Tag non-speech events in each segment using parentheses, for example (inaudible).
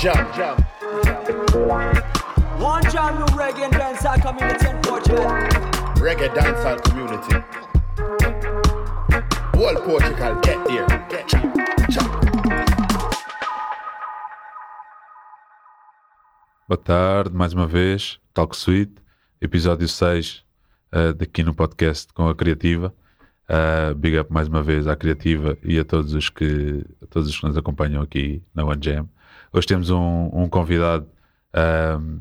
jam, jam. One jam new reggae and dancehall community in Portugal. Reggae dancehall community. Whole Portugal, get there. Get there. Jam. Boa tarde, mais uma vez, Talk Suite, episódio 6 uh, daqui no podcast com a Criativa. Uh, big up mais uma vez à Criativa e a todos os que, a todos os que nos acompanham aqui na One Jam. Hoje temos um, um convidado um,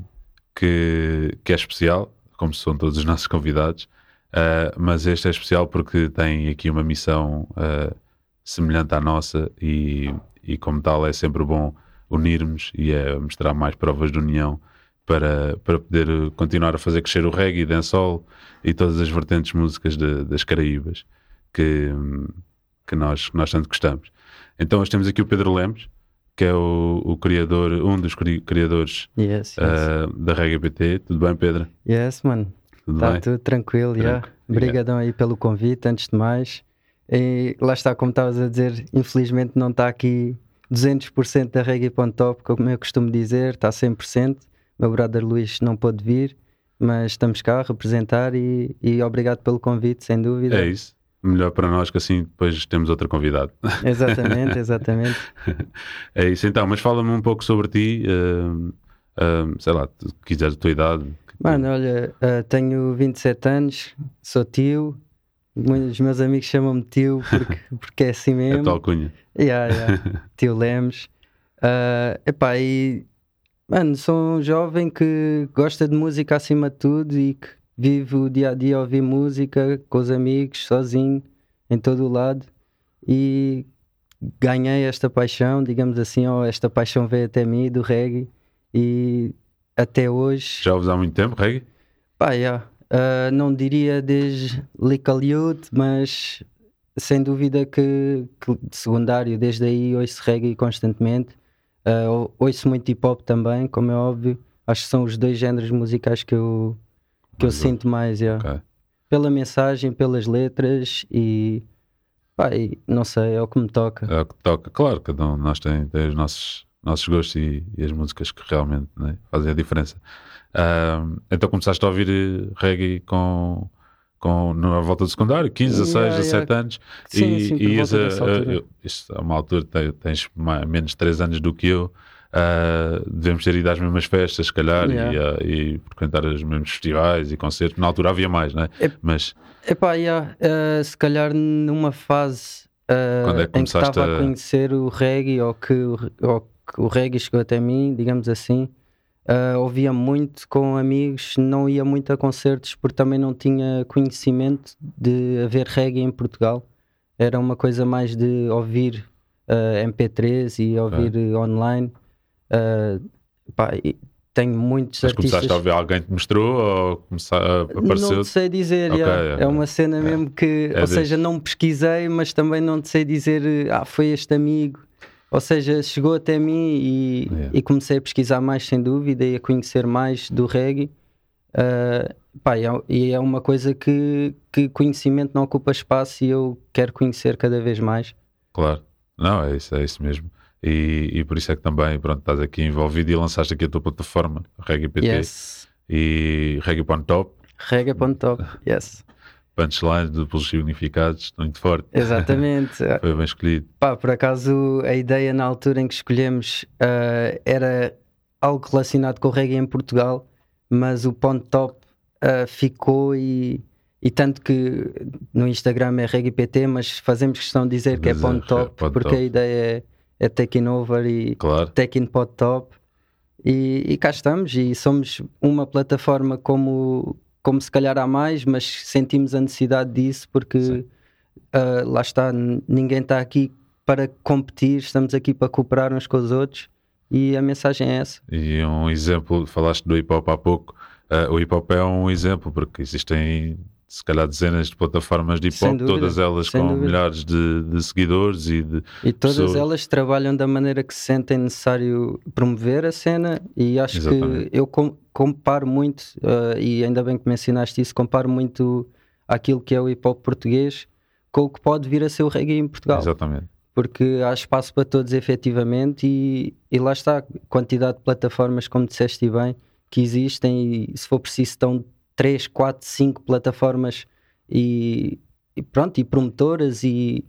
que, que é especial, como são todos os nossos convidados, uh, mas este é especial porque tem aqui uma missão uh, semelhante à nossa e, e, como tal, é sempre bom unirmos e é mostrar mais provas de união para, para poder continuar a fazer crescer o reggae, dancehall e todas as vertentes músicas de, das Caraíbas que, que, nós, que nós tanto gostamos. Então, hoje temos aqui o Pedro Lemos, que é o, o criador, um dos cri- criadores Yes, yes. uh, da Reggae PT. Tudo bem, Pedro? yes, mano. Tudo Está bem? tudo tranquilo, já. Obrigadão aí pelo convite, antes de mais. E lá está, como estavas a dizer, infelizmente não está aqui 200% da reggae.top, como eu costumo dizer, está 100%. Meu brother Luís não pôde vir, mas estamos cá a representar e, e obrigado pelo convite, sem dúvida. É isso. Melhor para nós que assim depois temos outro convidado. Exatamente, exatamente. (laughs) é isso então, mas fala-me um pouco sobre ti, uh, uh, sei lá, se quiseres a tua idade. Mano, olha, uh, tenho 27 anos, sou tio. Os meus amigos chamam-me tio porque, (laughs) porque é assim é mesmo. tua alcunha. Yeah, yeah. (laughs) Tio Lemos. Uh, epá, e mano, sou um jovem que gosta de música acima de tudo e que vive o dia a dia a ouvir música com os amigos, sozinho, em todo o lado. E ganhei esta paixão, digamos assim, ou esta paixão veio até mim do reggae. E até hoje, Já ouves há muito tempo, reggae? pá, yeah. Uh, não diria desde Youth, mas sem dúvida que, que de secundário, desde aí ouço reggae constantemente. Uh, ou- ouço muito hip hop também, como é óbvio. Acho que são os dois géneros musicais que eu, que eu sinto mais, yeah. Ok. pela mensagem, pelas letras e, pá, e não sei, é o que me toca. É o que toca. Claro, cada um de nós tem, tem os nossos, nossos gostos e, e as músicas que realmente né, fazem a diferença. Ahm, então começaste a ouvir eh, reggae com, com, na volta do secundário, 15, 16, Yeah, 17 anos. Sim, e sim, e ias a, a- isto, uma altura te- tens mais, menos de 3 anos do que eu. Ah, devemos ter ido às mesmas festas, se calhar, Yeah. e, ah, e frequentar os mesmos festivais e concertos. Na altura havia mais, né? É- Mas Epá, yeah, uh, se calhar numa fase uh, Quando é que em que estava a... a- conhecer o reggae ou que, ou que o reggae chegou até mim, digamos assim, uh, ouvia muito com amigos, não ia muito a concertos porque também não tinha conhecimento de haver reggae em Portugal. Era uma coisa mais de ouvir uh, MP3 e ouvir uh, online. Uh, pá, tenho muitos mas artistas. começaste a ouvir alguém te mostrou ou começar, apareceu Não te sei dizer, Ok, yeah. ok. é uma cena mesmo que, É ou seja, não pesquisei, mas também não te sei dizer, ah, foi este amigo. Ou seja, chegou até mim e, Yeah. e comecei a pesquisar mais, sem dúvida, e a conhecer mais do reggae. Ah, pá, e é- e é uma coisa que, que conhecimento não ocupa espaço e eu quero conhecer cada vez mais. Claro, não, é isso, é isso mesmo. E, e por isso é que também, pronto, estás aqui envolvido e lançaste aqui a tua plataforma, Reggae PT Yes. e Reggae Pon Top, Reggae.top, (laughs) yes. punchlines, duplos significados, muito forte. Exatamente. (laughs) Foi bem escolhido. Pá, por acaso a ideia na altura em que escolhemos ah, era algo relacionado com o reggae em Portugal, mas o ponto top ah, ficou e, e tanto que no Instagram é reggae PT, mas fazemos questão de dizer que é ponto top, é ponto porque top. a ideia é, é taking over e Claro, taking pod top. E, e cá estamos e somos uma plataforma como, como se calhar há mais, mas sentimos a necessidade disso porque ah, lá está, ninguém está aqui para competir, estamos aqui para cooperar uns com os outros e a mensagem é essa. e um exemplo, falaste do hip hop há pouco, ah, o hip hop é um exemplo, porque existem se calhar dezenas de plataformas de hip hop, todas elas com dúvida. milhares de, de seguidores e de E todas pessoas. elas trabalham da maneira que se sentem necessário promover a cena e acho Exatamente. que eu com- comparo muito, ah, e ainda bem que mencionaste isso, comparo muito aquilo que é o hip hop português com o que pode vir a ser o reggae em Portugal. Exatamente. porque há espaço para todos efetivamente e, e lá está, a quantidade de plataformas, como disseste bem, que existem e se for preciso estão 3, 4, 5 plataformas e, e pronto, e promotoras e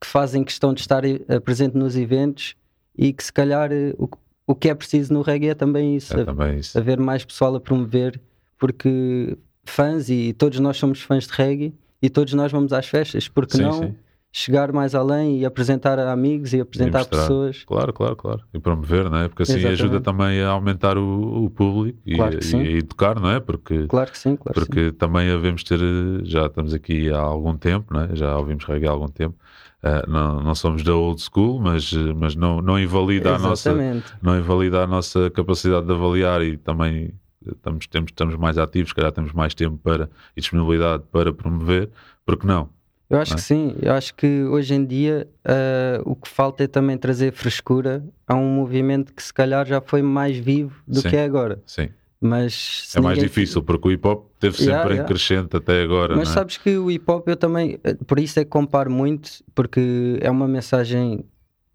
que fazem questão de estar eh, presente nos eventos e que se calhar eh, o, o que é preciso no reggae é também isso, É também isso. haver mais pessoal a promover, porque fãs e todos nós somos fãs de reggae e todos nós vamos às festas, porque Sim, não sim. Chegar mais além e apresentar a amigos e apresentar mostrar. pessoas. Claro, claro, claro. E promover, não é? Porque assim Exatamente. ajuda também a aumentar o, o público e, Claro e educar, não é? Porque, Claro que sim, claro que sim. porque também devemos ter, já estamos aqui há algum tempo, não é? já ouvimos reggae há algum tempo. Eh, não, não somos da old school, mas, mas não, não invalida a nossa não invalida a nossa capacidade de avaliar e também estamos, temos, estamos mais ativos, se calhar temos mais tempo para, e disponibilidade para promover, porque não? Eu acho é? que sim, eu acho que hoje em dia ah, o que falta é também trazer frescura a um movimento que se calhar já foi mais vivo do Sim. que é agora. Sim, Mas é mais ninguém- difícil, porque o hip hop teve sempre Yeah, em yeah. crescente até agora, Mas é? sabes que o hip hop eu também, eh, por isso é que comparo muito, porque é uma mensagem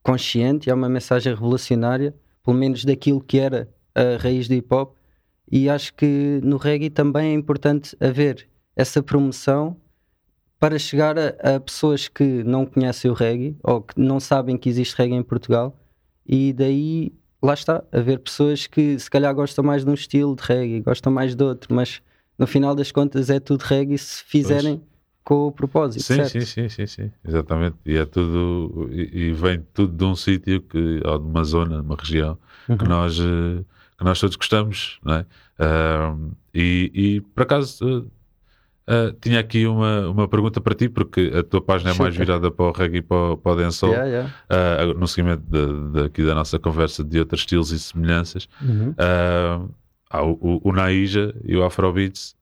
consciente, é uma mensagem revolucionária, pelo menos daquilo que era a raiz do hip hop, e acho que no reggae também é importante haver essa promoção para chegar a, a pessoas que não conhecem o reggae ou que não sabem que existe reggae em Portugal, e daí lá está, haver pessoas que se calhar gostam mais de um estilo de reggae, gostam mais de outro, mas no final das contas é tudo reggae se fizerem com o propósito, Sim, certo? sim, sim, sim, sim, exatamente. E é tudo, e, e vem tudo de um sítio que, ou de uma zona, de uma região Uhum. que nós, eh, que nós todos gostamos, não é? Ahm, e, e por acaso eh, tinha aqui uma, uma pergunta para ti, porque a tua página é mais virada para o reggae e para, o- para o dancehall, Yeah, yeah. ah, no seguimento de, de- aqui da nossa conversa de outros estilos e semelhanças. Uhum. Ah, há o, o, Naija e o Afrobeats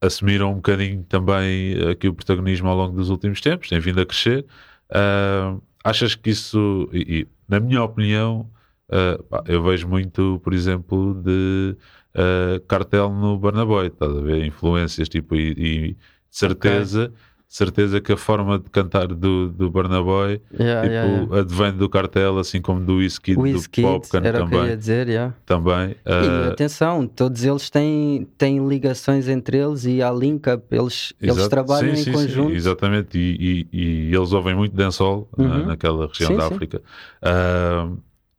assumiram um bocadinho também aqui o protagonismo ao longo dos últimos tempos, têm vindo a crescer. Achas que isso, e, e, na minha opinião, eu vejo muito, por exemplo, de ah, cartel no Barnaboy, estás a ver? Influências, tipo, e, e de certeza. Certeza que a forma de cantar do, do Barnaboy Yeah, tipo, yeah, yeah. advém do cartel, assim como do Wizkid, do Popcan era o que eu ia também. dizer, yeah. também. E Ah, atenção, todos eles têm, têm ligações entre eles e há link-up, eles, eles trabalham Sim, em sim, conjunto. Sim, exatamente, e, e- e eles ouvem muito dancehall na- Uhum. naquela região da. África. Ah,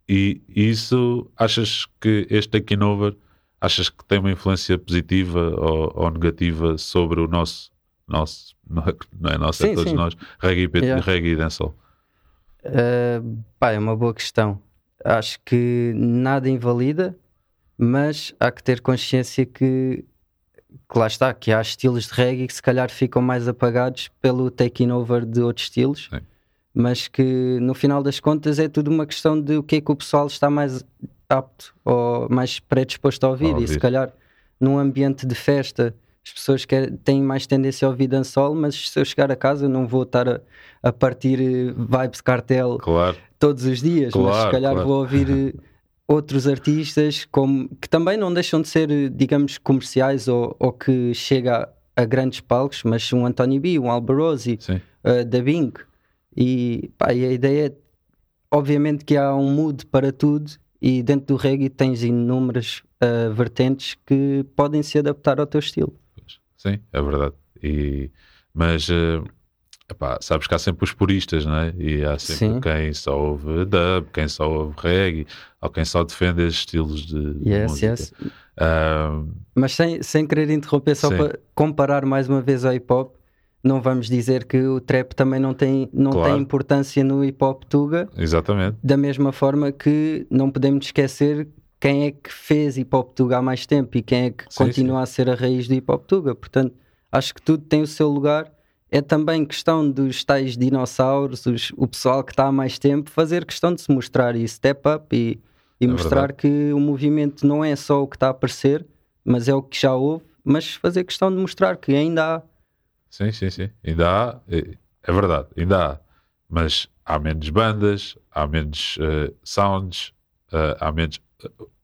e isso, achas que este Taking Over, achas que tem uma influência positiva ou, ou negativa sobre o nosso, nosso não é, é nosso, é Sim, todos sim. nós, reggae, e- Yeah. reggae e dancehall? Uh, pá, é uma boa questão. Acho que nada invalida, mas há que ter consciência que, que lá está, que há estilos de reggae que se calhar ficam mais apagados pelo taking over de outros estilos, Sim. mas que no final das contas é tudo uma questão de o que é que o pessoal está mais apto ou mais predisposto a ouvir. E se ouvir. calhar num ambiente de festa as pessoas querem, têm mais tendência a ouvir dancehall, mas se eu chegar a casa não vou estar a, a partir eh, vibes cartel Claro, todos os dias, mas Claro, se calhar claro. vou ouvir eh, outros artistas como, que também não deixam de ser, eh, digamos, comerciais ou, ou que chega a, a grandes palcos, mas um Anthony B, um Alberosi, uh, da Bing. E, pá, e a ideia é, obviamente, que há um mood para tudo e dentro do reggae tens inúmeras uh, vertentes que podem se adaptar ao teu estilo. Sim, é verdade. E, mas eh, epá, sabes que há sempre os puristas, não é? E há sempre Sim. quem só ouve dub, quem só ouve reggae, ou quem só defende esses estilos de, Yes, música. yes. Ah, Mas sem, sem querer interromper, só Sim. para comparar mais uma vez ao hip hop, não vamos dizer que o trap também não tem, não Claro. tem importância no hip hop Tuga, exatamente. da mesma forma que não podemos esquecer quem é que fez hip hop Tuga há mais tempo e quem é que Sim, continua a ser a raiz do hip hop Tuga. Portanto, acho que tudo tem o seu lugar. É também questão dos tais dinossauros, os- o pessoal que está há mais tempo, fazer questão de se mostrar e step up e, e É mostrar verdade. que o movimento não é só o que está a aparecer, mas é o que já houve, mas fazer questão de mostrar que ainda há. Sim, sim, sim. Ainda há, é é verdade, ainda há. Mas há menos bandas, há menos eh, sounds, eh, há menos.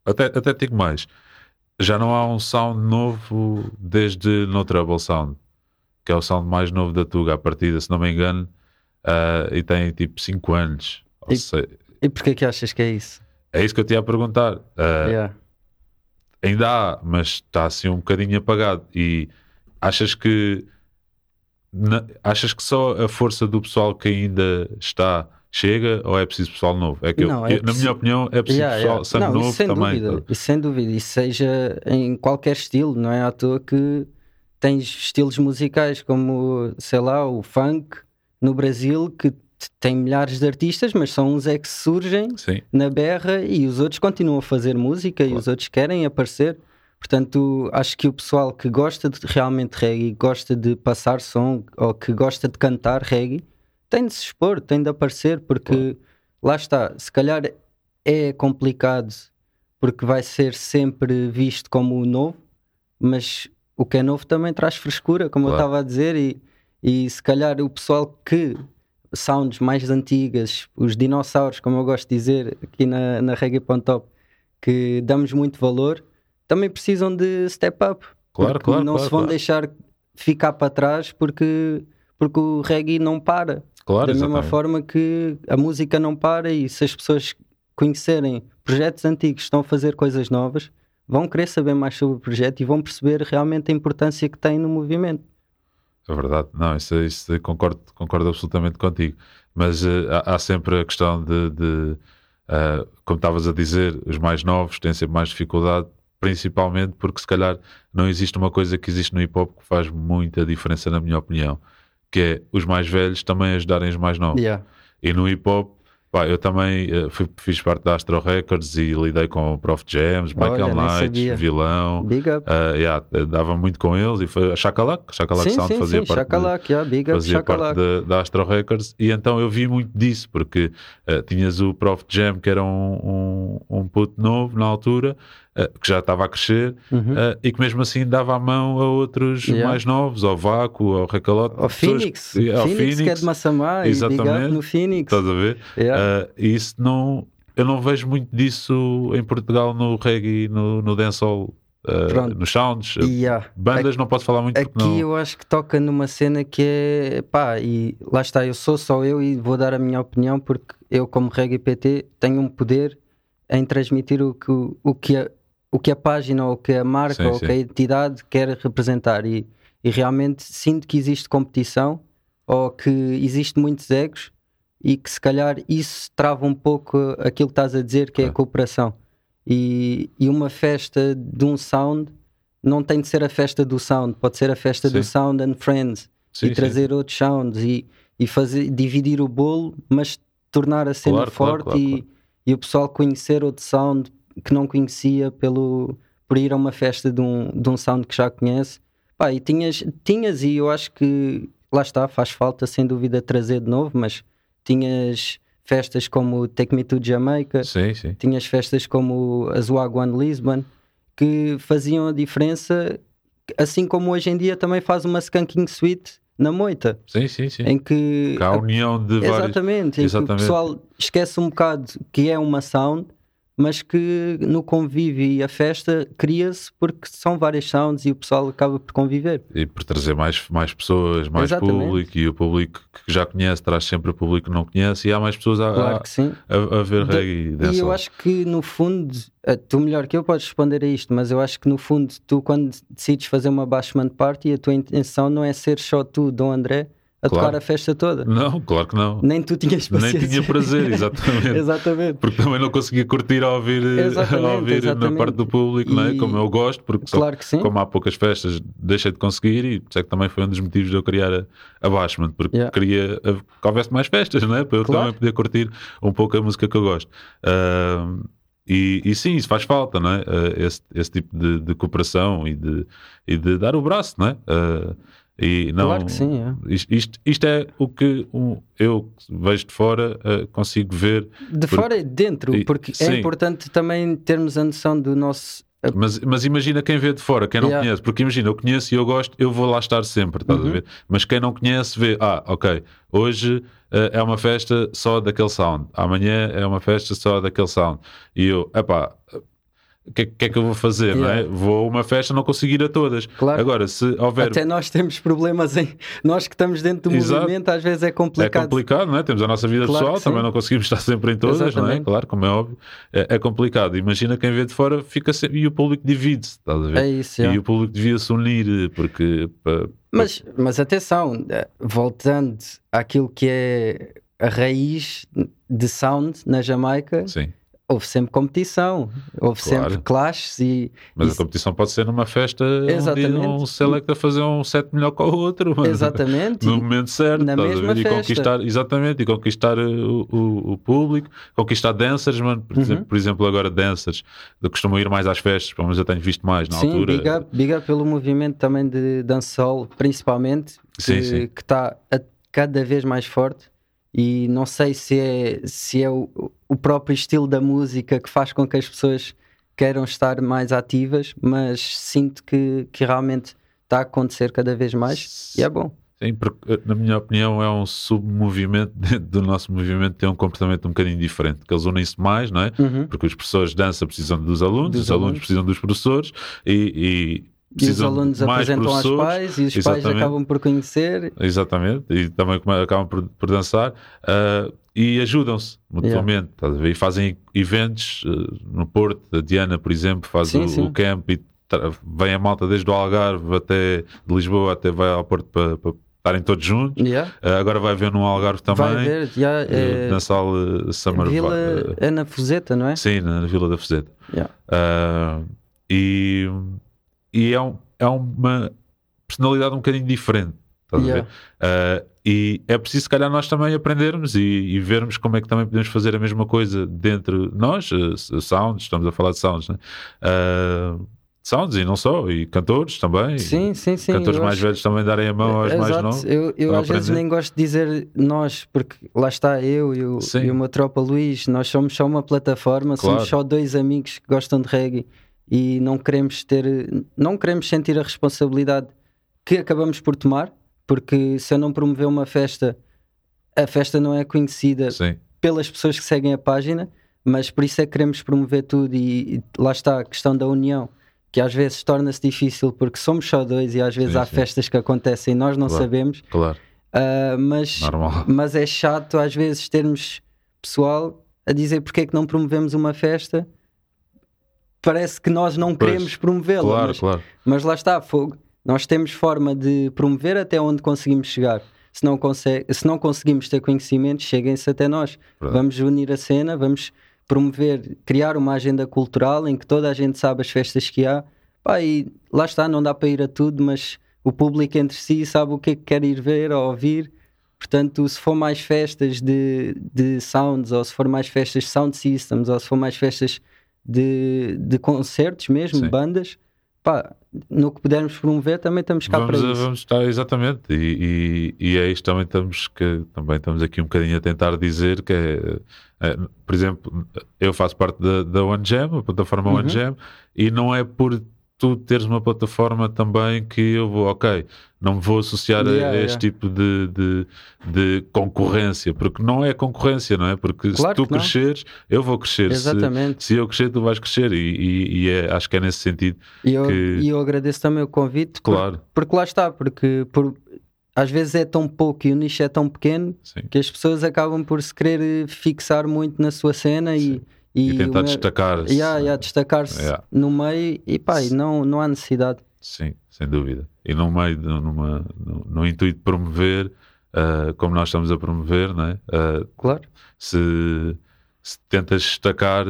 Até, até digo mais. Já não há um sound novo desde No Trouble Sound, que é o sound mais novo da Tuga. A partida, se não me engano, ah, e tem tipo 5 anos. E- sei- E porquê que achas que é isso? é isso que eu te ia perguntar. Ah, Yeah. Ainda há, mas está assim um bocadinho apagado. E achas que na- achas que só a força do pessoal que ainda está chega ou é preciso pessoal novo? É que eu- Não, é eu- na minha opinião é preciso Yeah, pessoal yeah. sangue Não, novo sem também. Dúvida, isso sem dúvida. Isso seja em qualquer estilo, não é à toa que tens estilos musicais como, sei lá, o funk no Brasil, que tem milhares de artistas, mas são uns é que surgem Sim, na berra e os outros continuam a fazer música e Claro. os outros querem aparecer. Portanto, acho que o pessoal que gosta de realmente reggae, gosta de passar som ou que gosta de cantar reggae, tem de se expor, tem de aparecer, porque lá está, se calhar é complicado porque vai ser sempre visto como o novo, mas o que é novo também traz frescura, como eu Claro. estava a dizer, e, e se calhar o pessoal que sounds mais antigas, os dinossauros, como eu gosto de dizer aqui na, na Reggae.top, que damos muito valor, também precisam de step up. Claro, claro, Não claro, se vão claro. deixar ficar para trás porque, porque o reggae não para. claro, da mesma exatamente. forma que a música não para e se as pessoas conhecerem projetos antigos estão a fazer coisas novas, vão querer saber mais sobre o projeto e vão perceber realmente a importância que tem no movimento. É verdade, não, isso, isso concordo, concordo absolutamente contigo. Mas eh, há, há sempre a questão de, de, ah, como estavas a dizer, os mais novos têm sempre mais dificuldade, principalmente porque se calhar não existe uma coisa que existe no hip hop que faz muita diferença, na minha opinião, que é os mais velhos também ajudarem os mais novos. Yeah. E no hip hop, pá, eu também eh, fui- fiz parte da Astro Records e lidei com o Prof Jams, Olha, Michael Knight. Vilão. Big up. ah, yeah, dava muito com eles e foi a Chacalac, Chacalac sim, Sound sim, fazia sim, parte de- yeah, big up, fazia parte Chacalac. da, Astro Records e então eu vi muito disso porque eh, tinhas o Prof Jam que era um, um, um puto novo na altura eh, que já estava a crescer Uhum. eh, e que mesmo assim dava a mão a outros Yeah. mais novos, ao Vácuo, ao Recalote Ao Phoenix, que- ao Phoenix, que é de Massamá Exatamente. no Phoenix. estás a ver? Yeah. Eh, e isso não eu não vejo muito disso em Portugal no reggae, no, no dancehall, eh, Pronto. nos sounds. Yeah. Bandas não posso falar muito Aqui não. eu acho que toca numa cena que é pá, e lá está, eu sou só eu e vou dar a minha opinião porque eu, como reggae PT, tenho um poder em transmitir o que, o que, o que a página ou o que a marca Sim, ou sim. que a entidade quer representar e, e realmente sinto que existe competição ou que existe muitos egos e que se calhar isso trava um pouco aquilo que estás a dizer que é a Claro. cooperação e, e uma festa de um sound não tem de ser a festa do sound, pode ser a festa do Sim. sound and friends Sim, e sim. trazer outros sounds e, e fazer, dividir o bolo, mas tornar a cena Claro, forte claro, e, claro. e o pessoal conhecer outro sound que não conhecia pelo, por ir a uma festa de um, de um sound que já conhece. Pá, e tinhas, tinhas, e eu acho que lá está, faz falta sem dúvida trazer de novo, mas tinhas festas como Take Me to Jamaica, Sim, sim. tinhas festas como a One Lisbon que faziam a diferença, assim como hoje em dia também faz uma Skanking Suite na moita, Sim, sim, sim. em que Que a união de vários. exatamente, em que Exatamente. o pessoal esquece um bocado que é uma sound, mas que no convívio e a festa cria-se porque são várias sounds e o pessoal acaba por conviver. E por trazer mais, mais pessoas, mais Exatamente. público, e o público que já conhece traz sempre o público que não conhece, e há mais pessoas a, Claro a, a- a ver De- reggae e E eu acho que no fundo, eh, tu melhor que eu podes responder a isto, mas eu acho que no fundo, tu quando decides fazer uma bashment party, a tua intenção não é ser só tu, Dom André, a Claro. tocar a festa toda. Não, claro que não. Nem tu tinhas Nem paciência. tinha prazer, (laughs) exatamente. exatamente. Porque também não conseguia curtir a ouvir, Exatamente, a ouvir na parte do público, não é? E- como eu gosto, porque só- Claro que sim. como há poucas festas, deixei de conseguir e isso é que também foi um dos motivos de eu criar a, a Bashment, porque Yeah. queria a- que houvesse mais festas, não é? Para eu Claro. também poder curtir um pouco a música que eu gosto. Ahm, e, e sim, isso faz falta, não é? Ah, esse, esse tipo de, de cooperação e de, e de dar o braço, não é? Ah, e não, Claro que sim, é. Isto, isto, é o que eu vejo de fora ah, consigo ver De fora e de dentro, porque sim. é importante também termos a noção do nosso. Mas, mas imagina quem vê de fora, quem não Yeah. conhece, porque imagina, eu conheço e eu gosto, eu vou lá estar sempre, estás Uhum. a ver? Mas quem não conhece vê, ah, ok, hoje eh, é uma festa só daquele sound, amanhã é uma festa só daquele sound. E eu, epá, o que, é- que é que eu vou fazer, não é? Yeah. Vou a uma festa, não consigo ir a todas. Claro. Agora, se houver. Até nós temos problemas em. Nós que estamos dentro do Exato. movimento, às vezes é É complicado. complicado, não é? Temos a nossa vida Claro pessoal, também não conseguimos estar sempre em todas, não é? Exatamente. Claro, como é óbvio. É, é complicado. Imagina quem vê de fora fica sempre. E o público divide-se, estás a ver? É isso, já. E o público devia se unir, porque. Mas, mas atenção, eh, voltando àquilo que é a raiz de sound na Jamaica, Sim. Houve sempre competição, houve Claro. sempre clashes e. Mas a competição pode ser numa festa onde Exatamente. um select a fazer um set melhor que o outro. Exatamente. No momento certo, Na mesma? E festa. conquistar, exatamente, e conquistar uh, o, o, o público, conquistar dancers, mano. Por, Uhum. exemplo, por exemplo, agora dancers, eu costumo ir mais às festas, pelo menos eu tenho visto mais na Sim, altura. big up, big up pelo movimento também de dancehall, principalmente, Sim, que sim. está cada vez mais forte. E não sei se é, se é o, o próprio estilo da música que faz com que as pessoas queiram estar mais ativas, mas sinto que, que realmente está a acontecer cada vez mais e é bom. Sim, porque, uh, na minha opinião, é um submovimento (laughs) dentro do nosso movimento, tem um comportamento um bocadinho diferente, que eles unem-se mais, não é? Uhum. Porque os professores de dança precisam dos alunos, Dos os alunos, alunos. precisam dos professores e, e E os alunos apresentam aos pais e os pais Exatamente. acabam por conhecer. Exatamente, e também acabam por, por dançar ah, e ajudam-se mutuamente, ver? E fazem eventos ah, no Porto, a Diana, por exemplo, faz Sim, o, sim. o camp e vem a malta desde o Algarve até de Lisboa até vai ao Porto para, para estarem todos juntos. Yeah. Ah, agora vai haver no Algarve também, Vai ver, já, eh, é, na sala Summer Vila, Va- é na Fuseta, não é? Sim, na Vila da Fuseta. Yeah. Ah, e e é, um- é uma personalidade um bocadinho diferente. estás a ver? Yeah. Ah, e é preciso, se calhar, nós também aprendermos e, e vermos como é que também podemos fazer a mesma coisa dentro nós, eh, s- sounds, estamos a falar de sounds, né? Ah, sounds e não só, e cantores também. Sim, sim, sim. cantores mais acho- velhos também darem a mão aos mais Exato. novos. Eu, eu às vezes aprender. nem gosto de dizer nós, porque lá está eu e o, Sim. e o meu tropa Luís, nós somos só uma plataforma, Claro. somos só dois amigos que gostam de reggae e não queremos ter, não queremos sentir a responsabilidade que acabamos por tomar, porque se eu não promover uma festa, a festa não é conhecida Sim, pelas pessoas que seguem a página, mas por isso é que queremos promover tudo e, e lá está a questão da união, que às vezes torna-se difícil porque somos só dois e às vezes Sim, há sim. festas que acontecem e nós não Claro. sabemos, claro, Ah, mas, normal. (laughs) mas é chato às vezes termos pessoal a dizer porque é que não promovemos uma festa. Parece que nós não Pois, queremos promovê-la, Claro, mas, claro. mas lá está, fogo. Nós temos forma de promover até onde conseguimos chegar. Se não, consegue, se não conseguimos ter conhecimento, cheguem-se até nós. Vamos unir a cena, vamos promover, criar uma agenda cultural em que toda a gente sabe as festas que há. Pá, e lá está, não dá para ir a tudo, mas o público entre si sabe o que é que quer ir ver ou ouvir. Portanto, se for mais festas de, de sounds, ou se for mais festas de sound systems, ou se for mais festas de, de concertos mesmo, Sim. bandas, pá, no que pudermos promover também estamos cá Vamos, para a- isso. vamos estar exatamente e, e, e é isto também estamos que também estamos aqui um bocadinho a tentar dizer que é, é, por exemplo eu faço parte da, da One Jam a plataforma One Uhum. Jam e não é por tu teres uma plataforma também que eu vou ok não me vou associar a- Yeah, a, este yeah. tipo de, de, de concorrência porque não é concorrência não é porque Claro se tu que não. cresceres eu vou crescer se, Exatamente. se eu crescer tu vais crescer e, e, e é- acho que é nesse sentido E eu, que- eu agradeço também o convite, por- claro porque lá está, porque por, às vezes é tão pouco e o nicho é tão pequeno sim que as pessoas acabam por se querer fixar muito na sua cena e, e, e, tentar destacar-se Yeah, yeah, destacar-se Yeah. no meio e pá, e não, não há necessidade. Sim, sem dúvida. E no meio, numa, no, no intuito de promover, ah, como nós estamos a promover, não é? Ah, Claro. se, se tentas destacar,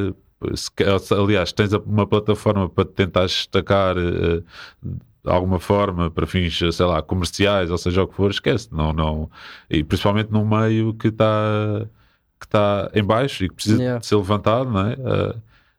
se, aliás, tens uma plataforma para te tentar destacar ah, de alguma forma para fins, sei lá, comerciais, ou seja o que for, esquece. Não, não, e principalmente num meio que está está em baixo e que precisa Yeah. de ser levantado, não é? Ah,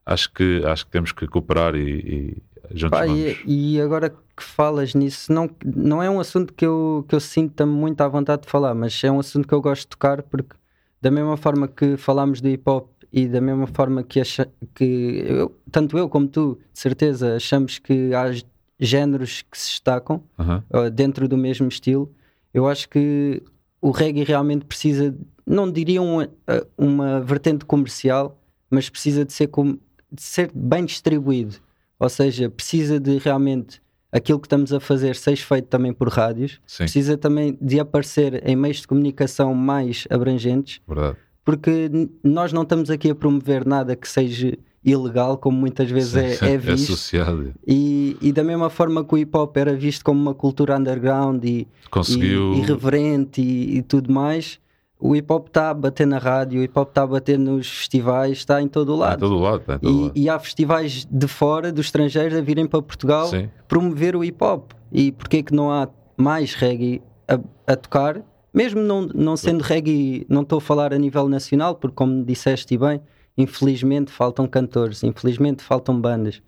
acho, que, acho que temos que cooperar e, e juntos Pá, vamos. e, e agora que falas nisso, não, não é um assunto que eu, que eu sinto muito à vontade de falar, mas é um assunto que eu gosto de tocar porque, da mesma forma que falámos do hip hop e da mesma forma que, acha, que eu, tanto eu como tu, de certeza, achamos que há géneros que se destacam uh, dentro do mesmo estilo, eu acho que o reggae realmente precisa, não diria uma, uh, uma vertente comercial, mas precisa de ser com- de ser bem distribuído. Ou seja, precisa de realmente aquilo que estamos a fazer seja feito também por rádios, Sim, precisa também de aparecer em meios de comunicação mais abrangentes, verdade. porque nós não estamos aqui a promover nada que seja ilegal, como muitas vezes Sim, é, (laughs) é visto. associado. E, e da mesma forma que o hip hop era visto como uma cultura underground e, Conseguiu. e irreverente e, e tudo mais, o hip hop está a bater na rádio, o hip hop está a bater nos festivais, está em todo o Está em lado. todo o lado. Está em todo E, lado. e há festivais de fora, dos estrangeiros, a virem para Portugal Sim. promover o hip hop. E porquê que não há mais reggae a, a tocar? Mesmo não, não sendo reggae, não estou a falar a nível nacional, porque como disseste bem, infelizmente faltam cantores, infelizmente faltam bandas.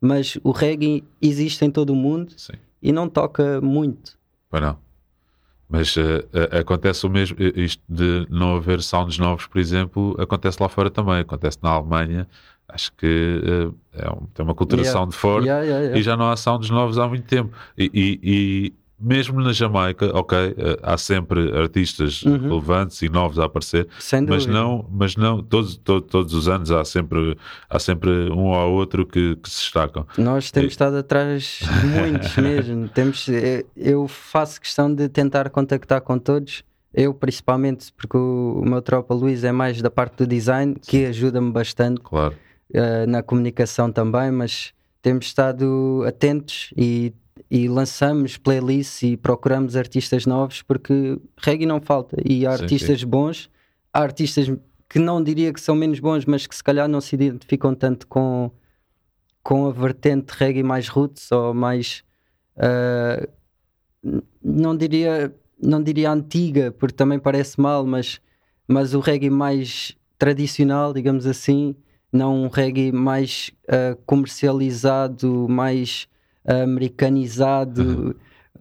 Mas o reggae existe em todo o mundo Sim. e não toca muito. Pois não. Mas eh, eh, acontece o mesmo, eh, isto de não haver sounds novos, por exemplo, acontece lá fora também. Acontece na Alemanha. Acho que eh, é um- tem uma cultura Yeah. sound forte Yeah, yeah, yeah. e já não há sounds novos há muito tempo. E, e- e mesmo na Jamaica, ok, eh, há sempre artistas Uhum. relevantes e novos a aparecer, mas não, mas não todos, to- todos os anos há sempre, há sempre um ou outro que, que se destacam. Nós temos E- estado atrás de muitos (laughs) mesmo. Temos, eh, eu faço questão de tentar contactar com todos. Eu, principalmente, porque o, meu tropa Luís é mais da parte do design, que ajuda-me bastante Claro, eh, na comunicação também. Mas temos estado atentos e, e lançamos playlists e procuramos artistas novos, porque reggae não falta. E há Sim, artistas bons, há artistas que não diria que são menos bons, mas que se calhar não se identificam tanto com com a vertente reggae mais roots ou mais n- não diria não diria antiga porque também parece mal mas mas o reggae mais tradicional digamos assim não um reggae mais ah, comercializado mais americanizado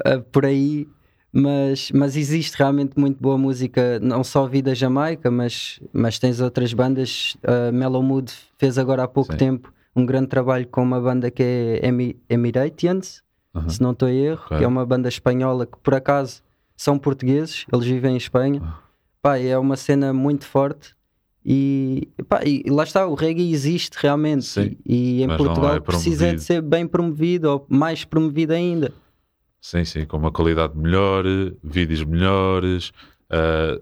ah, por aí mas, mas existe realmente muito boa música, não só vida Jamaica, mas, mas tens outras bandas. Uh, Mellow Mood fez agora há pouco Sim. tempo um grande trabalho com uma banda que é Emi Emiratians, Uhum. se não estou em erro, que é uma banda espanhola que por acaso são portugueses, eles vivem em Espanha. Ah. Pá, é uma cena muito forte. E, pá, e lá está, o reggae existe realmente Sim, e, e em Portugal é precisa de ser bem promovido ou mais promovido ainda. Sim, sim, com uma qualidade melhor, vídeos melhores, ah,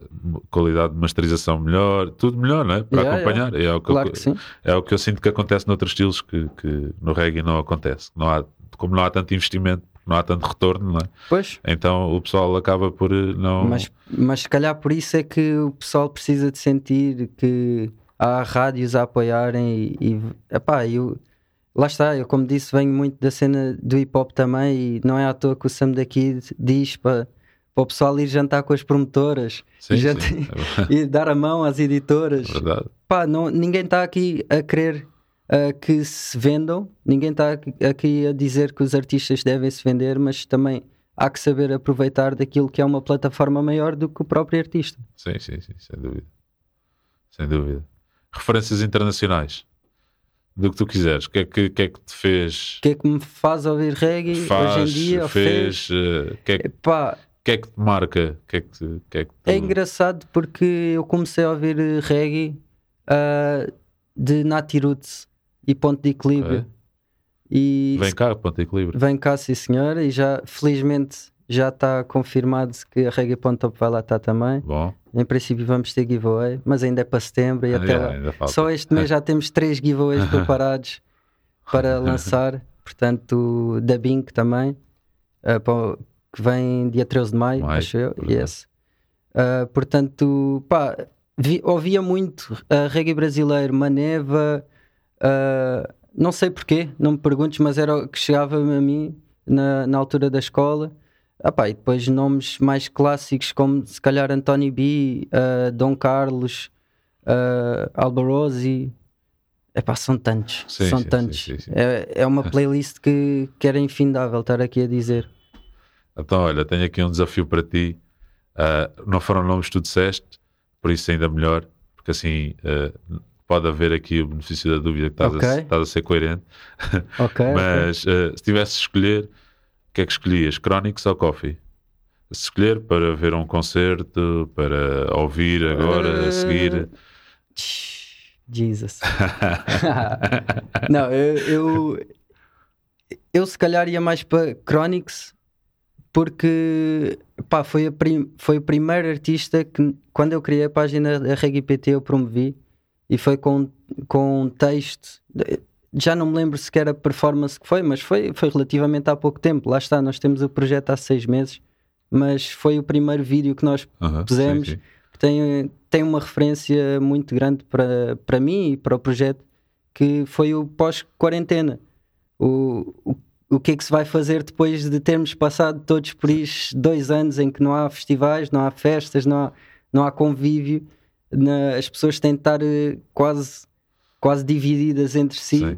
qualidade de masterização melhor, tudo melhor, não é? Para Yeah, acompanhar. É, o que Claro eu, que sim. é o que eu sinto que acontece noutros estilos que, que no reggae não acontece. Não há, como não há tanto investimento, não há tanto retorno, não é? Pois, Então o pessoal acaba por eh, não. Mas, mas se calhar por isso é que o pessoal precisa de sentir que há rádios a apoiarem e, e epá, eu, lá está, eu como disse venho muito da cena do hip hop também e não é à toa que o Sam daqui diz para, para o pessoal ir jantar com as promotoras Sim, sim, tem- (laughs) e dar a mão às editoras é verdade. pá, não, ninguém está aqui a querer ah, que se vendam, ninguém está aqui- a dizer que os artistas devem se vender, mas também há que saber aproveitar daquilo que é uma plataforma maior do que o próprio artista. Sim, sim, sim, sem dúvida. Sem dúvida. Referências internacionais. Do que tu quiseres. O que é que, que, é que te fez? O que é que me faz ouvir reggae faz, hoje em dia? fez? eh, O que, é, que- Epá, que é que te marca? O que é que, te- que é que é engraçado porque eu comecei a ouvir reggae ah, de Nati Roots e Ponto de Equilíbrio. E Vem cá, ponto de equilíbrio. Vem cá, sim senhora, e já felizmente já está confirmado que a Reggae.top vai lá estar também. Bom, Em princípio vamos ter giveaway, mas ainda é para setembro e até yeah, lá. Só este mês já temos três giveaways (laughs) preparados para lançar. Portanto, da Bink também, o- que vem dia 13 de maio, Maio, acho eu. verdade. Yes. Ah, portanto, pá, vi- ouvia muito a reggae brasileiro, Maneva, ah, não sei porquê, não me perguntes, mas era o que chegava a mim na, na altura da escola. Ah, pá, e depois nomes mais clássicos como se calhar António B, ah, Dom Carlos, uh, Albarosi. Epá, são tantos, Sim, são sim, tantos. sim. É, é uma (laughs) playlist que, que era infindável estar aqui a dizer. Então, olha, tenho aqui um desafio para ti. Ah, não foram nomes que tu disseste, por isso ainda melhor, porque assim ah, pode haver aqui o benefício da dúvida que estás, a, Ok. estás a ser coerente. (laughs) Ok? ok. Mas ah, se tivesse de escolher, o que é que escolhias? Chronics ou Coffee? Se escolher para ver um concerto, para ouvir agora, a seguir. Jesus. (laughs) não, eu, eu, eu se calhar ia mais para Chronix porque pá, foi, a prim, foi o primeiro artista que quando eu criei a página da Reggae PT eu promovi e foi com, com um texto já não me lembro sequer a performance que foi, mas foi, foi relativamente há pouco tempo. Lá está, nós temos o projeto há seis meses, mas foi o primeiro vídeo que nós Aham, pusemos. sim, sim. Tem, tem uma referência muito grande para, para mim e para o projeto, que foi o pós-quarentena. O, o, o que é que se vai fazer depois de termos passado todos por isto dois anos em que não há festivais, não há festas, não há, não há convívio, na- as pessoas têm de estar eh, quase, quase divididas entre si.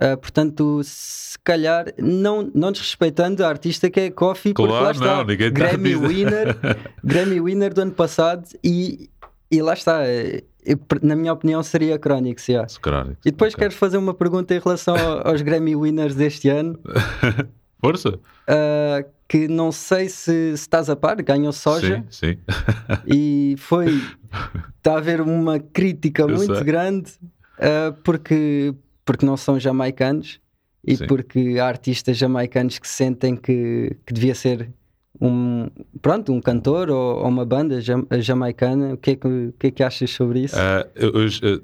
Uh, portanto, se calhar, não, não desrespeitando a artista que é Coffee, porque Claro, lá está, não, a Grammy winner, (laughs) Grammy winner do ano passado e, e lá está, eh, eu, na minha opinião seria Chronix, yeah. Crónicos. E depois Ok. quero fazer uma pergunta em relação ao- aos Grammy winners deste ano, (laughs) Força? uh, que não sei se, se estás a par, ganhou soja Sim, sim. (laughs) e foi está a haver uma crítica Eu muito sei. grande uh, porque, porque não são jamaicanos e Sim. porque há artistas jamaicanos que sentem que, que devia ser um pronto, um cantor ou, ou uma banda jam- jamaicana. O que é que, o que, é que achas sobre isso? Eh,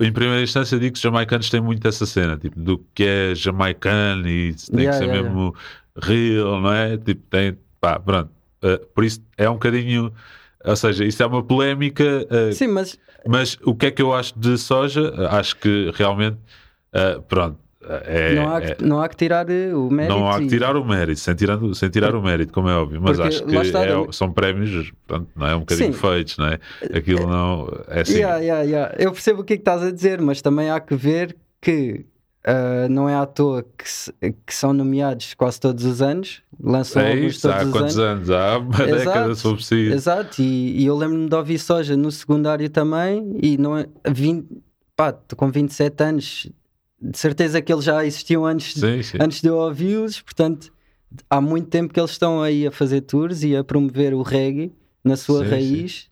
em primeira instância digo que os jamaicanos têm muito essa cena, tipo, do que é jamaicano e tem Yeah, que ser yeah, mesmo real, não é? Tipo, tem, pá, pronto. Ah, por isso é um bocadinho, ou seja, isso é uma polémica, ah, Sim, mas mas o que é que eu acho de soja? Acho que realmente, ah, pronto, é, não, há é- que, não há que tirar eh, o mérito. não há que tirar o mérito, sem, tirando, sem tirar o mérito, como é óbvio, mas acho que é- são prémios, pronto, não é um bocadinho Sim. feitos, não é? Aquilo não é assim. Yeah, yeah, yeah. Eu percebo o que é que estás a dizer, mas também há que ver que ah, não é à toa que, se- que são nomeados quase todos os anos, lançam É alguns isso, todos há os quantos anos. anos? Há uma Exato. década, se for preciso. Exato, e, e eu lembro-me de ouvir soja no secundário também, e não é, 20, pá, com 27 anos, de certeza que eles já existiam antes, Sim, sim. antes de eu ouvi-los, portanto, há muito tempo que eles estão aí a fazer tours e a promover o reggae na sua Sim, raiz,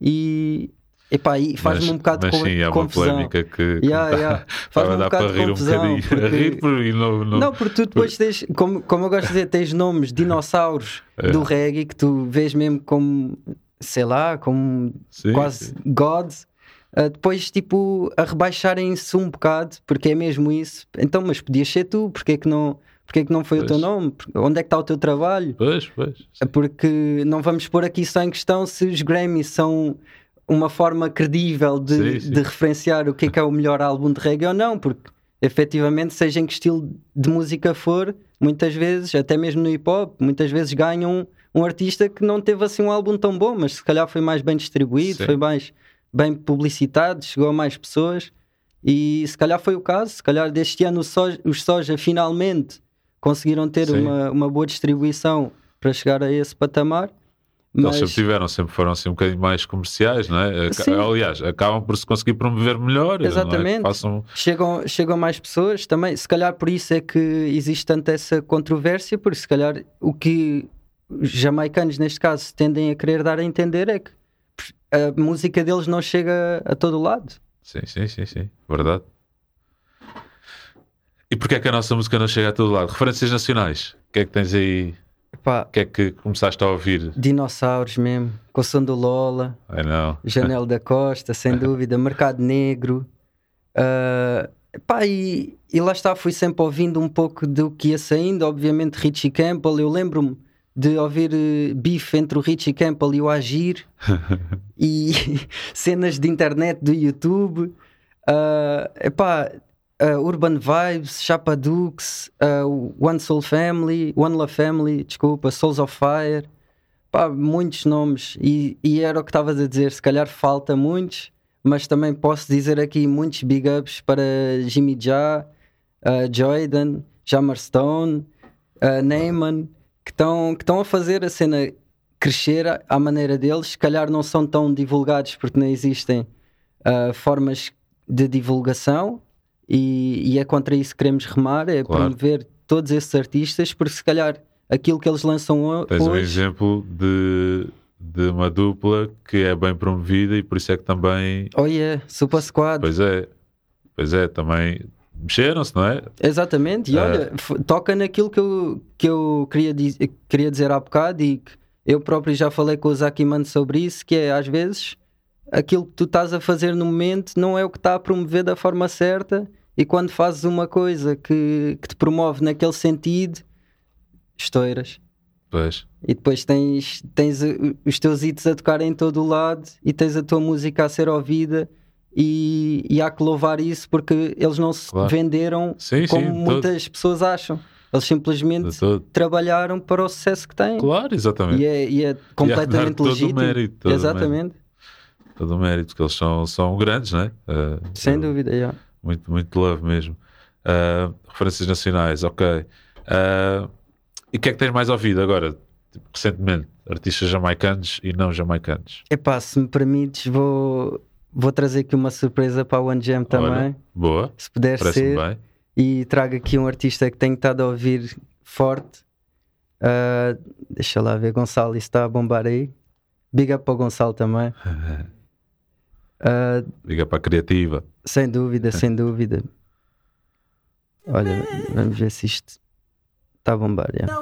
e epá, e faz-me um bocado mas de sim, é uma confusão. polémica que, Yeah, yeah. (laughs) Faz-me um bocado de rir um confusão, bocadinho. (laughs) A porque- rir por e não, não, Não, porque tu depois tens, como, como eu gosto de dizer, tens nomes dinossauros (laughs) É. do reggae que tu vês mesmo como, sei lá, como Sim, quase sim. gods. ah, depois, tipo, a rebaixarem-se um bocado, porque é mesmo isso. Então, mas podias ser tu, porque é que não, porque é que não foi o teu Pois. nome? Onde é que está o teu trabalho? Pois, pois. É Porque não vamos pôr aqui só em questão se os Grammys são uma forma credível de, Sim, sim. de referenciar o que é que é o melhor álbum de reggae ou não, porque efetivamente, seja em que estilo de música for, muitas vezes, até mesmo no hip hop, muitas vezes ganham um, um artista que não teve assim um álbum tão bom, mas se calhar foi mais bem distribuído, Sim. foi mais bem publicitado, chegou a mais pessoas. E se calhar foi o caso, se calhar deste ano Soja- os Soja finalmente conseguiram ter uma, uma boa distribuição para chegar a esse patamar. Eles Mas sempre tiveram, sempre foram assim um bocadinho mais comerciais, não é? Sim. Aliás, acabam por se conseguir promover melhor. não é? Exatamente. Façam, chegam, chegam mais pessoas também. Se calhar por isso é que existe tanta essa controvérsia, porque se calhar o que os jamaicanos, neste caso, tendem a querer dar a entender é que a música deles não chega a todo lado. Sim, sim, sim, sim. Verdade. E porquê é que a nossa música não chega a todo lado? Referências nacionais. O que é que tens aí? Epá, O que é que começaste a ouvir? dinossauros mesmo, com o som do Lola. Janela da Costa, sem (laughs) dúvida, Mercado Negro. Ah, pá, e, e lá está, fui sempre ouvindo um pouco do que ia saindo. Obviamente, Richie Campbell. Eu lembro-me de ouvir eh, bife entre o Richie Campbell e o Agir (laughs) e (laughs) cenas de internet do YouTube. Ah, epá, ah, Urban Vibes, Chapa Dukes, ah, One Soul Family, One Love Family, desculpa, Souls of Fire. Pá, muitos nomes e, e era o que estavas a dizer, se calhar falta muitos, mas também posso dizer aqui muitos big ups para Jimmy Ja, uh, Jordan, Jammer Stone, uh, Neyman, que estão que a fazer a cena crescer à- à maneira deles, se calhar não são tão divulgados porque não existem uh, formas de divulgação e, e é contra isso que queremos remar, é Claro. promover todos esses artistas, porque se calhar aquilo que eles lançam ho- Tens um hoje exemplo de de uma dupla que é bem promovida e por isso é que também. Oh yeah, Super Squad. Pois é, pois é, também mexeram-se, não é? Exatamente, e É. olha, toca naquilo que eu, que eu queria, diz- queria dizer há bocado e que eu próprio já falei com o Zaki Mano sobre isso, que é às vezes aquilo que tu estás a fazer no momento não é o que está a promover da forma certa e quando fazes uma coisa que, que te promove naquele sentido, estouras. Pois, E depois tens, tens os teus hits a tocar em todo o lado e tens a tua música a ser ouvida e, e há que louvar isso porque eles não se Claro. venderam Sim, como sim, muitas pessoas acham. Eles simplesmente todo. trabalharam para o sucesso que têm. Claro, exatamente. E é, e é completamente todo o legítimo. mérito, todo o Exatamente, Todo o mérito, que eles são, são grandes, não é? Uh, sem uh, dúvida. yeah. Muito, muito love mesmo. Uh, referências nacionais, ok. Uh, e o que é que tens mais ouvido agora, tipo, recentemente? Artistas jamaicanos e não jamaicanos. Epá, se me permites, vou, vou trazer aqui uma surpresa para o One Jam também. Olha, boa, se puder ser. bem. e trago aqui um artista que tenho estado a ouvir forte. Ah, deixa lá ver, Gonçalo, isso está a bombar aí. Big up para o Gonçalo também. (laughs) Ah, Liga para a criativa. sem dúvida, sem (laughs) dúvida. Olha, vamos ver se isto está a bombar. yeah.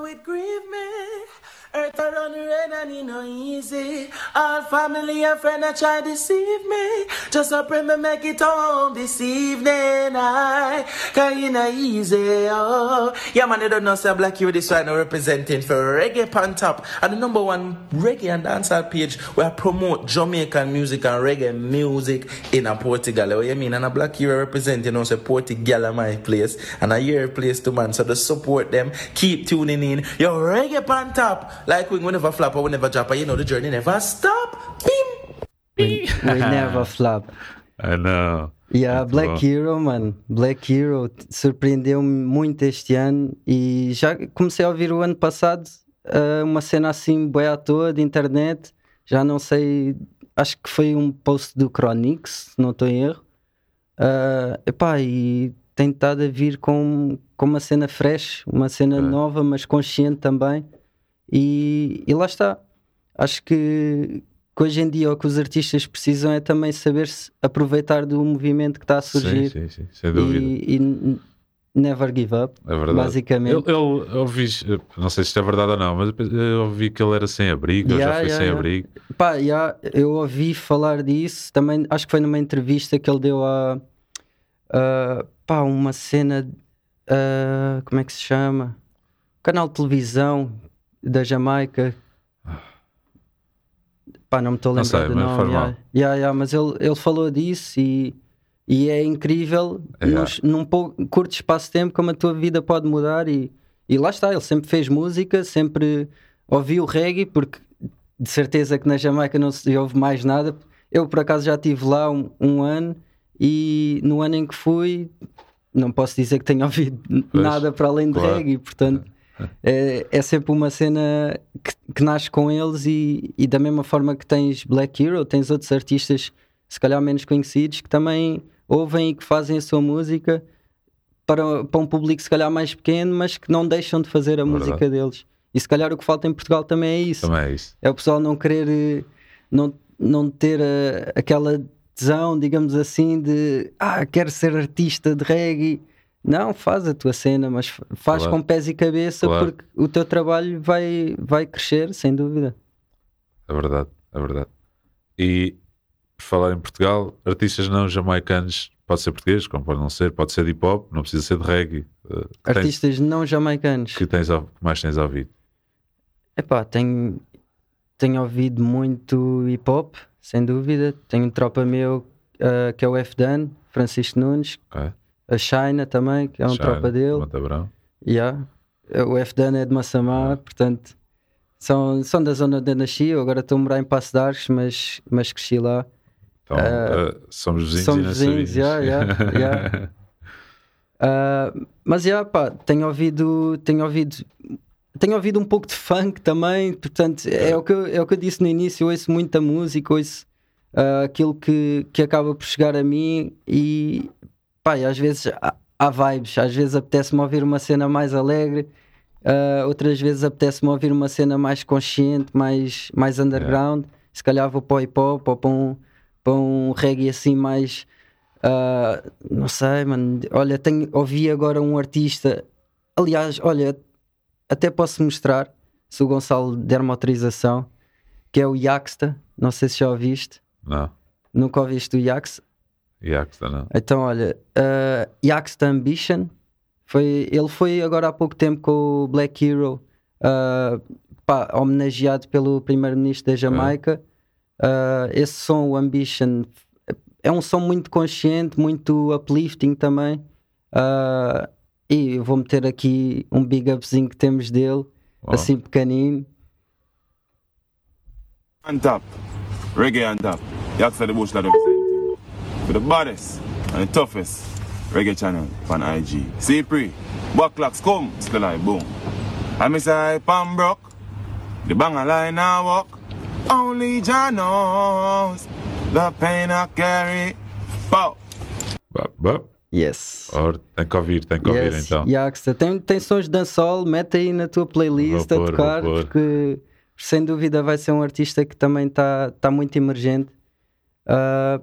The and it no easy. All family and friend I try to deceive me. Just a pray me make it home this evening. I cause it no easy. Oh. Yeah man, they don't know say Black you this right now representing for Reggae Pan Top. And the number one reggae and dancehall page where I promote Jamaican music and reggae music in a Portugal. What you mean? And a Black representing you know say Portugal my place. And a your place to man. So to support them, keep tuning in. Yo, Reggae Pan Top. Like we never flop or we never drop. And you know the journey never stop. Bim! We, we (laughs) never flop. Ah, não. Yeah, Muito Black bom. Hero, mano. Black Hero surpreendeu-me muito este ano e já comecei a ouvir o ano passado ah, uma cena assim, boa à toa, de internet. Já não sei, acho que foi um post do Chronix, se não estou em erro. Ah, epá, e tem estado a vir com, com uma cena fresh, uma cena É. nova, mas consciente também. E, e lá está. Acho que, que hoje em dia o que os artistas precisam é também saber-se aproveitar do movimento que está a surgir Sim, sim, sim, sem dúvida. e, e never give up, É verdade. basicamente. Eu, eu, eu ouvi, não sei se isto é verdade ou não, mas eu ouvi que ele era sem abrigo, ou já Yeah, foi yeah, sem yeah. abrigo. Pá, já, eu ouvi falar disso também, acho que foi numa entrevista que ele deu a, a pá, uma cena, como é que se chama? Canal de televisão da Jamaica. Pá, não me estou a Não lembrar sei, do mas nome. yeah. Yeah, yeah, mas ele, ele falou disso e, e é incrível Yeah. nos- num pouco, curto espaço de tempo como a tua vida pode mudar e, e lá está, ele sempre fez música, sempre ouviu reggae, porque de certeza que na Jamaica não se ouve mais nada. Eu por acaso já estive lá um, um ano e no ano em que fui não posso dizer que tenha (laughs) ouvido Pois, nada para além de claro. reggae, portanto é, é sempre uma cena que, que nasce com eles e, e da mesma forma que tens Black Hero, tens outros artistas se calhar menos conhecidos que também ouvem e que fazem a sua música para, para um público se calhar mais pequeno, mas que não deixam de fazer a Verdade. música deles. E se calhar o que falta em Portugal também é isso. Também é isso. É o pessoal não querer, eh, não, não ter eh, aquela tesão, digamos assim, de ah, quero ser artista de reggae. Não, faz a tua cena, mas f- faz Claro. com pés e cabeça Claro. porque o teu trabalho vai, vai crescer, sem dúvida. É verdade, é verdade. E por falar em Portugal, artistas não jamaicanos, pode ser português, como pode não ser, pode ser de hip hop, não precisa ser de reggae. Uh, que, tens, Artistas não jamaicanos. que, tens, que mais tens ouvido? Epá, tenho, tenho ouvido muito hip hop, sem dúvida. Tenho um tropa meu ah, que é o F-Dan, Francisco Nunes, Ok? A China também, que é um Shine, tropa dele. Yeah. O FDN é de Massamá, portanto, são, são da zona onde eu nasci. Eu agora estou a morar em Passo de Arcos, mas, mas cresci lá. Então, uh, somos vizinhos somos vizinhos, yeah, yeah, yeah. (laughs) Ah, mas já, pá, tenho ouvido, tenho ouvido, tenho ouvido um pouco de funk também. Portanto, é, o, que eu, é o que eu disse no início. Eu ouço muita música, ouço ah, aquilo que, que acaba por chegar a mim e, e às vezes há, vibes. Às vezes apetece-me ouvir uma cena mais alegre. Uh, outras vezes apetece-me ouvir uma cena mais consciente, mais, mais underground. Se calhar vou para o hip hop ou para um, para um reggae assim mais. uh, não sei, mano. Olha, tenho, ouvi agora um artista. Aliás, olha, até posso mostrar se o Gonçalo der uma autorização, que é o Yaxta. Não sei se já ouviste. Não. Nunca ouviste o Yax? Yaxta, não. Então, olha, uh, Yaxta Ambition, foi, ele foi agora há pouco tempo com o Black Hero, uh, pá, homenageado pelo primeiro-ministro da Jamaica. Uh, esse som, o Ambition, é um som muito consciente, muito uplifting também. Uh, e eu vou meter aqui um big upzinho que temos dele, Uau. assim pequenino. on top, reggae on top. That's for the bush that. For the baddest and the toughest reggae channel on IG. See pre, backlocks come, still I boom. I miss I Pembroke, the bang a line now walk. Only Jah knows the pain I carry. Bah. Yes. Ora, tem que ouvir, tem que ouvir Yes, então. Yaxta. Tem, tem sons de dancehall, mete aí na tua playlist Vou a tocar, pôr. porque sem dúvida vai ser um artista que também está tá muito emergente. Ah,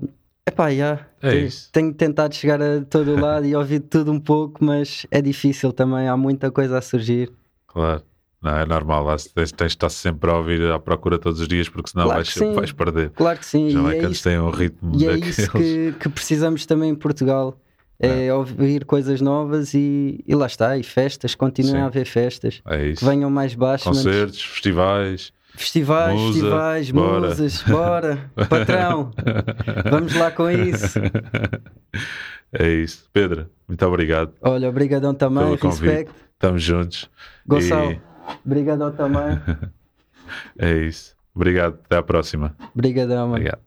epá, yeah, É te- isso. tenho tentado chegar a todo (laughs) lado e ouvir tudo um pouco, mas é difícil também, há muita coisa a surgir. Claro. Não, é normal. lá Tens, tens de estar sempre a ouvir à procura todos os dias, porque senão Claro vais, que vais perder. Claro que sim, Os e é jamaicanos isso, têm um ritmo e é daqueles. isso que, que precisamos também em Portugal. É, ouvir coisas novas e, e lá está, e festas, continuem Sim. a haver festas. É Que isso. venham mais baixos, mas- Concertos, festivais. Festivais, Musa, festivais, bora. musas, bora, (laughs) patrão, vamos lá com isso. É isso. Pedro, muito obrigado Olha, obrigadão também, pelo respeito. Estamos juntos. Gonçalo, E obrigadão também, (laughs) é isso. Obrigado. Até à próxima. obrigadão, mano. Obrigado.